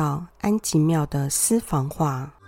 到安吉庙的私房话。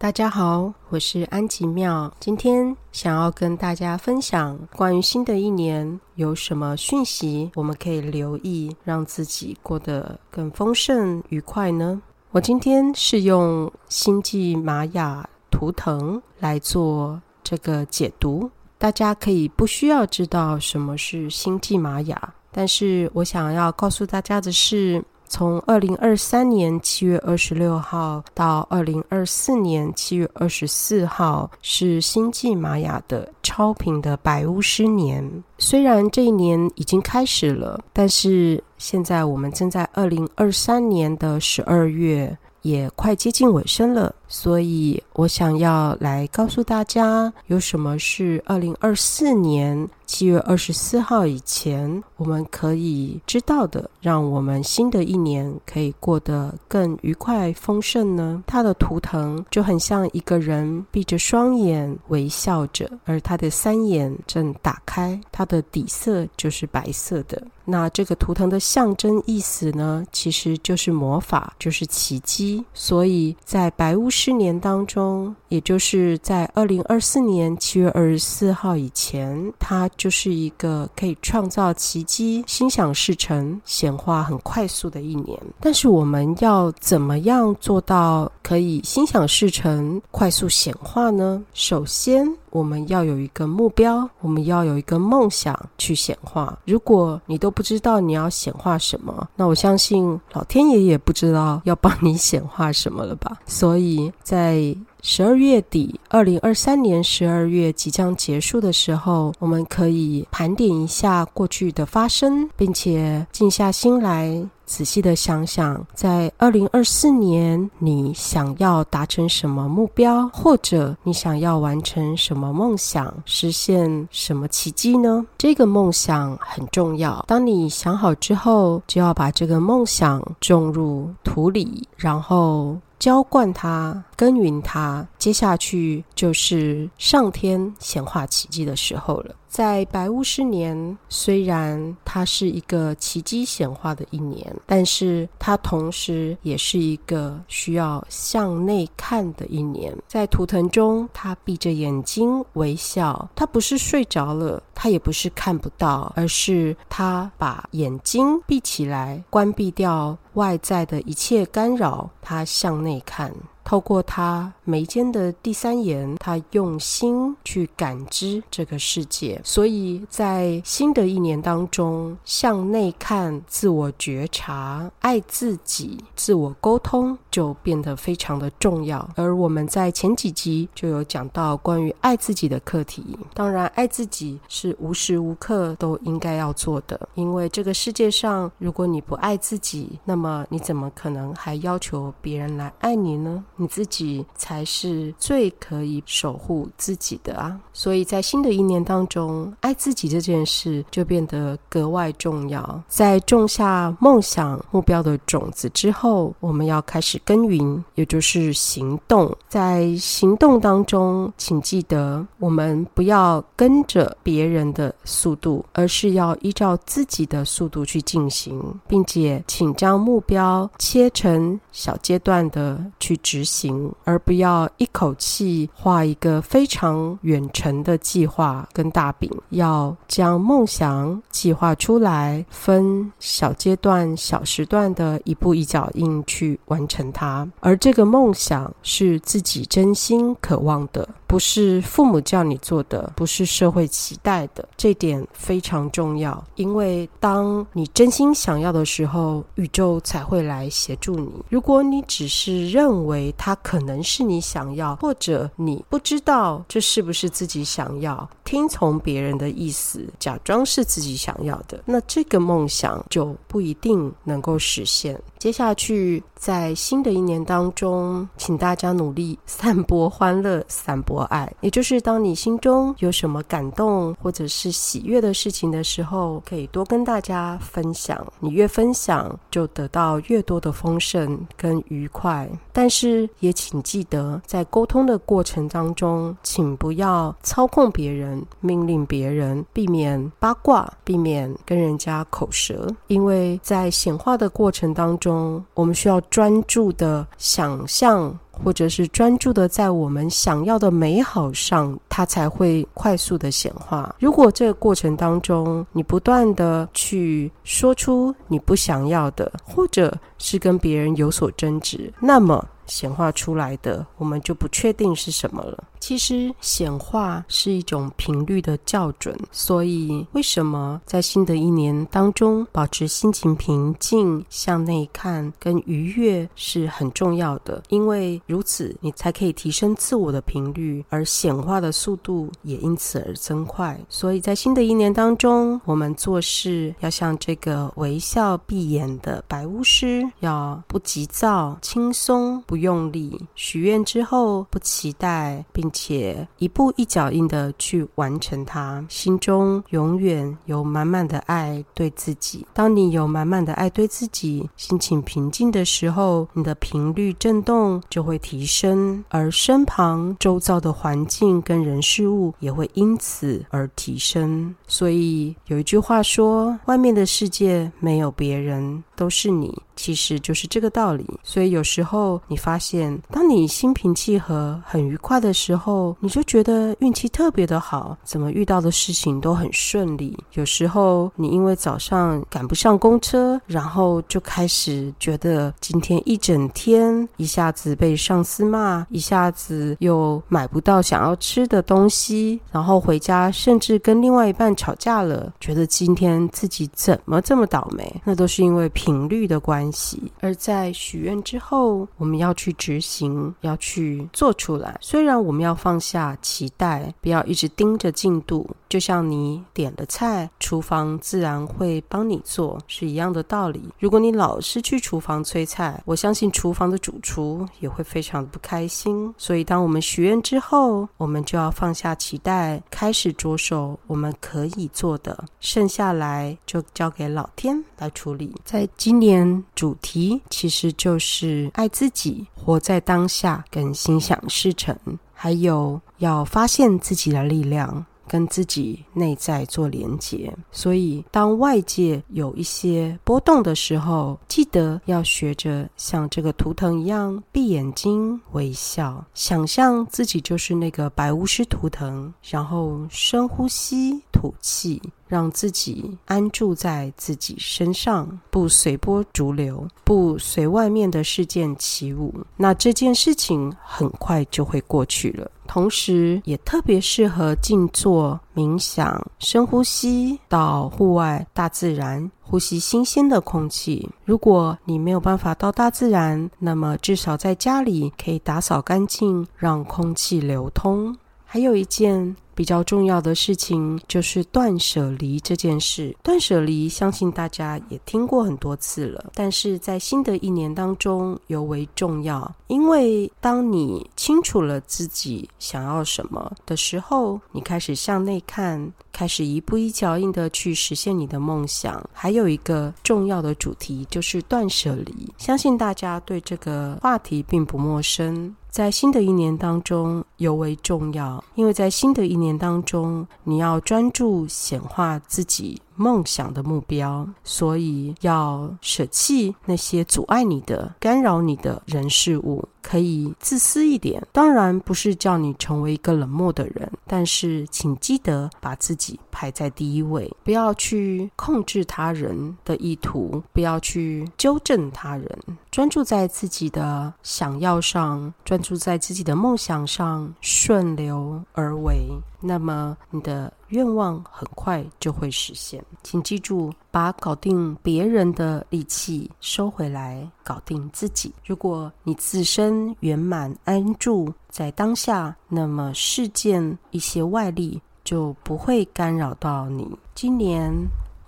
大家好，我是安吉妙。今天想要跟大家分享关于新的一年有什么讯息，我们可以留意，让自己过得更丰盛愉快呢？我今天是用星际玛雅图腾来做这个解读，大家可以不需要知道什么是星际玛雅，但是我想要告诉大家的是。从二零二三年七月二十六号到二零二四年七月二十四号，是星际玛雅的超频的白巫师年。虽然这一年已经开始了，但是现在我们正在二零二三年的十二月，也快接近尾声了。所以我想要来告诉大家，有什么是二零二四年七月二十四号以前我们可以知道的，让我们新的一年可以过得更愉快丰盛呢？它的图腾就很像一个人闭着双眼微笑着，而他的三眼正打开，它的底色就是白色的。那这个图腾的象征意思呢，其实就是魔法，就是奇迹。所以在白巫。去年当中，也就是在二零二四年七月二十四号以前，它就是一个可以创造奇迹、心想事成、显化很快速的一年。但是，我们要怎么样做到可以心想事成、快速显化呢？首先，我们要有一个目标，我们要有一个梦想去显化。如果你都不知道你要显化什么，那我相信老天爷也不知道要帮你显化什么了吧。所以在十二月底，二零二三年十二月即将结束的时候，我们可以盘点一下过去的发生，并且静下心来。仔细的想想，在二零二四年，你想要达成什么目标，或者你想要完成什么梦想，实现什么奇迹呢？这个梦想很重要。当你想好之后，就要把这个梦想种入土里，然后。浇灌它，耕耘它，接下去就是上天显化奇迹的时候了。在白巫师年，虽然它是一个奇迹显化的一年，但是它同时也是一个需要向内看的一年。在图腾中，他闭着眼睛微笑，他不是睡着了，他也不是看不到，而是他把眼睛闭起来，关闭掉外在的一切干扰，他向内看。透过他眉间的第三眼，他用心去感知这个世界。所以在新的一年当中，向内看、自我觉察、爱自己、自我沟通，就变得非常的重要。而我们在前几集就有讲到关于爱自己的课题。当然，爱自己是无时无刻都应该要做的，因为这个世界上，如果你不爱自己，那么你怎么可能还要求别人来爱你呢？你自己才是最可以守护自己的啊！所以在新的一年当中，爱自己这件事就变得格外重要。在种下梦想目标的种子之后，我们要开始耕耘，也就是行动。在行动当中，请记得，我们不要跟着别人的速度，而是要依照自己的速度去进行，并且请将目标切成小阶段的去执。行，而不要要一口气画一个非常远程的计划跟大饼，要将梦想计划出来，分小阶段、小时段的一步一脚印去完成它。而这个梦想是自己真心渴望的。不是父母叫你做的，不是社会期待的，这点非常重要。因为当你真心想要的时候，宇宙才会来协助你。如果你只是认为它可能是你想要，或者你不知道这是不是自己想要，听从别人的意思，假装是自己想要的，那这个梦想就不一定能够实现。接下去，在新的一年当中，请大家努力散播欢乐，散播。爱，也就是当你心中有什么感动或者是喜悦的事情的时候，可以多跟大家分享。你越分享，就得到越多的丰盛跟愉快。但是也请记得，在沟通的过程当中，请不要操控别人、命令别人，避免八卦，避免跟人家口舌。因为在显化的过程当中，我们需要专注的想象。或者是专注的在我们想要的美好上，它才会快速的显化。如果这个过程当中，你不断的去说出你不想要的，或者是跟别人有所争执，那么显化出来的，我们就不确定是什么了。其实显化是一种频率的校准，所以为什么在新的一年当中保持心情平静、向内看跟愉悦是很重要的？因为如此，你才可以提升自我的频率，而显化的速度也因此而增快。所以在新的一年当中，我们做事要像这个微笑闭眼的白巫师，要不急躁、轻松、不用力。许愿之后，不期待，并。且一步一脚印的去完成它，心中永远有满满的爱对自己。当你有满满的爱对自己，心情平静的时候，你的频率震动就会提升，而身旁周遭的环境跟人事物也会因此而提升。所以有一句话说：“外面的世界没有别人，都是你。”其实就是这个道理。所以有时候你发现，当你心平气和、很愉快的时候，你就觉得运气特别的好，怎么遇到的事情都很顺利。有时候你因为早上赶不上公车，然后就开始觉得今天一整天一下子被上司骂，一下子又买不到想要吃的东西，然后回家甚至跟另外一半吵架了，觉得今天自己怎么这么倒霉？那都是因为频率的关系。而在许愿之后，我们要去执行，要去做出来。虽然我们要放下期待，不要一直盯着进度。就像你点了菜，厨房自然会帮你做，是一样的道理。如果你老是去厨房催菜，我相信厨房的主厨也会非常的不开心。所以，当我们许愿之后，我们就要放下期待，开始着手我们可以做的，剩下来就交给老天来处理。在今年。主题其实就是爱自己，活在当下，跟心想事成，还有要发现自己的力量。跟自己内在做连接，所以当外界有一些波动的时候，记得要学着像这个图腾一样闭眼睛微笑，想象自己就是那个白巫师图腾，然后深呼吸吐气，让自己安住在自己身上，不随波逐流，不随外面的事件起舞。那这件事情很快就会过去了。同时，也特别适合静坐、冥想、深呼吸，到户外大自然呼吸新鲜的空气。如果你没有办法到大自然，那么至少在家里可以打扫干净，让空气流通。还有一件。比较重要的事情就是断舍离这件事。断舍离，相信大家也听过很多次了，但是在新的一年当中尤为重要。因为当你清楚了自己想要什么的时候，你开始向内看，开始一步一脚印的去实现你的梦想。还有一个重要的主题就是断舍离，相信大家对这个话题并不陌生。在新的一年当中尤为重要，因为在新的一年当中，你要专注显化自己。梦想的目标，所以要舍弃那些阻碍你的、干扰你的人事物，可以自私一点。当然不是叫你成为一个冷漠的人，但是请记得把自己排在第一位，不要去控制他人的意图，不要去纠正他人，专注在自己的想要上，专注在自己的梦想上，顺流而为。那么你的愿望很快就会实现。请记住，把搞定别人的力气收回来，搞定自己。如果你自身圆满安住在当下，那么事件一些外力就不会干扰到你。今年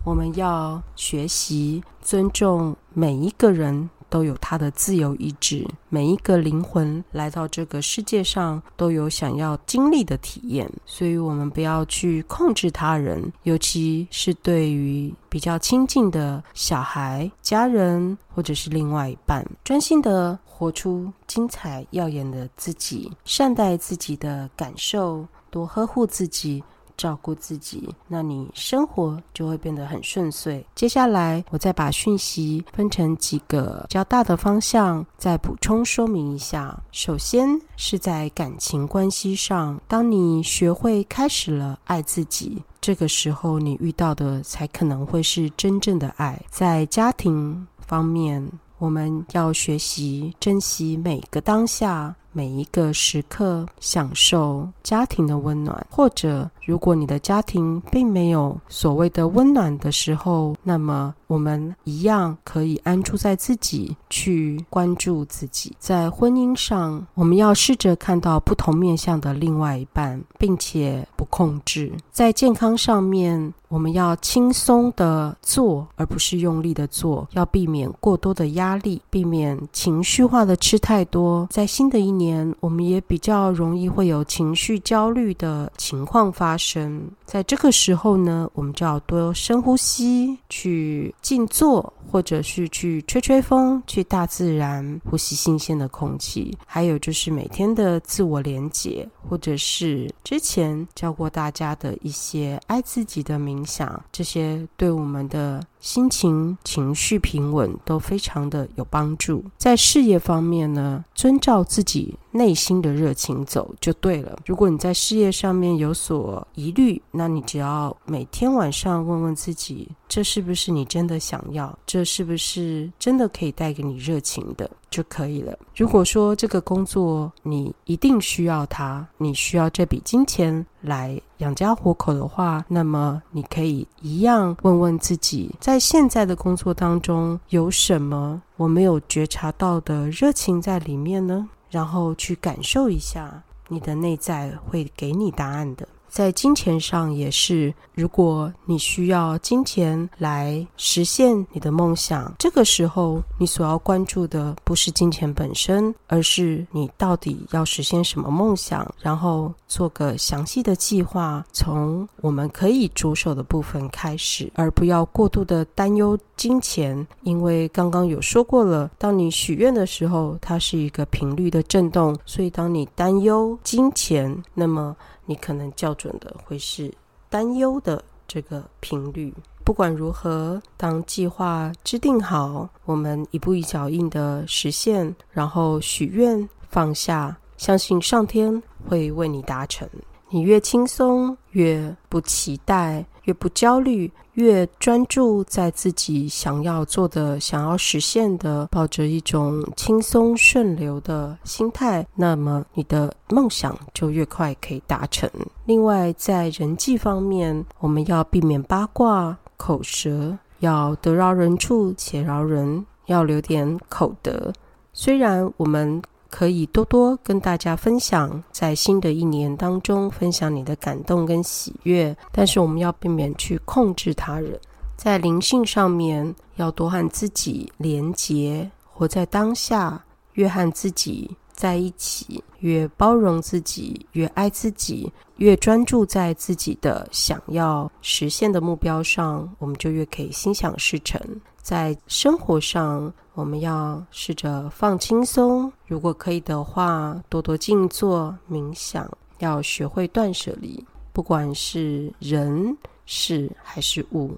我们要学习尊重每一个人。都有他的自由意志，每一个灵魂来到这个世界上都有想要经历的体验，所以我们不要去控制他人，尤其是对于比较亲近的小孩、家人或者是另外一半，专心的活出精彩耀眼的自己，善待自己的感受，多呵护自己。照顾自己，那你生活就会变得很顺遂。接下来，我再把讯息分成几个比较大的方向，再补充说明一下。首先是在感情关系上，当你学会开始了爱自己，这个时候你遇到的才可能会是真正的爱。在家庭方面，我们要学习珍惜每个当下。每一个时刻享受家庭的温暖，或者如果你的家庭并没有所谓的温暖的时候，那么我们一样可以安住在自己，去关注自己。在婚姻上，我们要试着看到不同面向的另外一半，并且不控制。在健康上面，我们要轻松的做，而不是用力的做，要避免过多的压力，避免情绪化的吃太多。在新的一年。年，我们也比较容易会有情绪焦虑的情况发生。在这个时候呢，我们就要多深呼吸，去静坐，或者是去吹吹风，去大自然呼吸新鲜的空气。还有就是每天的自我连接，或者是之前教过大家的一些爱自己的冥想，这些对我们的。心情、情绪平稳都非常的有帮助。在事业方面呢，遵照自己内心的热情走就对了。如果你在事业上面有所疑虑，那你只要每天晚上问问自己：这是不是你真的想要？这是不是真的可以带给你热情的？就可以了。如果说这个工作你一定需要它，你需要这笔金钱来养家活口的话，那么你可以一样问问自己，在现在的工作当中有什么我没有觉察到的热情在里面呢？然后去感受一下，你的内在会给你答案的。在金钱上也是，如果你需要金钱来实现你的梦想，这个时候你所要关注的不是金钱本身，而是你到底要实现什么梦想，然后做个详细的计划，从我们可以着手的部分开始，而不要过度的担忧金钱，因为刚刚有说过了，当你许愿的时候，它是一个频率的震动，所以当你担忧金钱，那么。你可能校准的会是担忧的这个频率。不管如何，当计划制定好，我们一步一脚印的实现，然后许愿放下，相信上天会为你达成。你越轻松，越不期待，越不焦虑，越专注在自己想要做的、想要实现的，抱着一种轻松顺流的心态，那么你的梦想就越快可以达成。另外，在人际方面，我们要避免八卦、口舌，要得饶人处且饶人，要留点口德。虽然我们。可以多多跟大家分享，在新的一年当中分享你的感动跟喜悦，但是我们要避免去控制他人。在灵性上面，要多和自己连结，活在当下，越和自己在一起，越包容自己，越爱自己，越专注在自己的想要实现的目标上，我们就越可以心想事成。在生活上，我们要试着放轻松。如果可以的话，多多静坐冥想。要学会断舍离，不管是人、事还是物，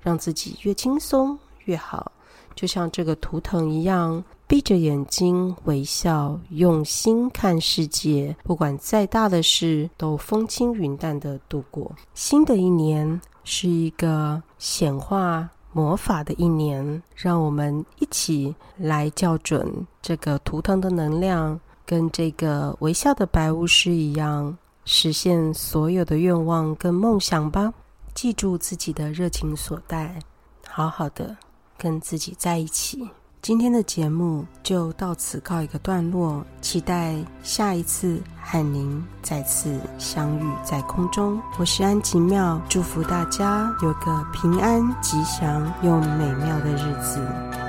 让自己越轻松越好。就像这个图腾一样，闭着眼睛微笑，用心看世界。不管再大的事，都风轻云淡的度过。新的一年是一个显化。魔法的一年，让我们一起来校准这个图腾的能量，跟这个微笑的白巫师一样，实现所有的愿望跟梦想吧。记住自己的热情所在，好好的跟自己在一起。今天的节目就到此告一个段落，期待下一次和您再次相遇在空中。我是安吉妙，祝福大家有个平安吉祥又美妙的日子。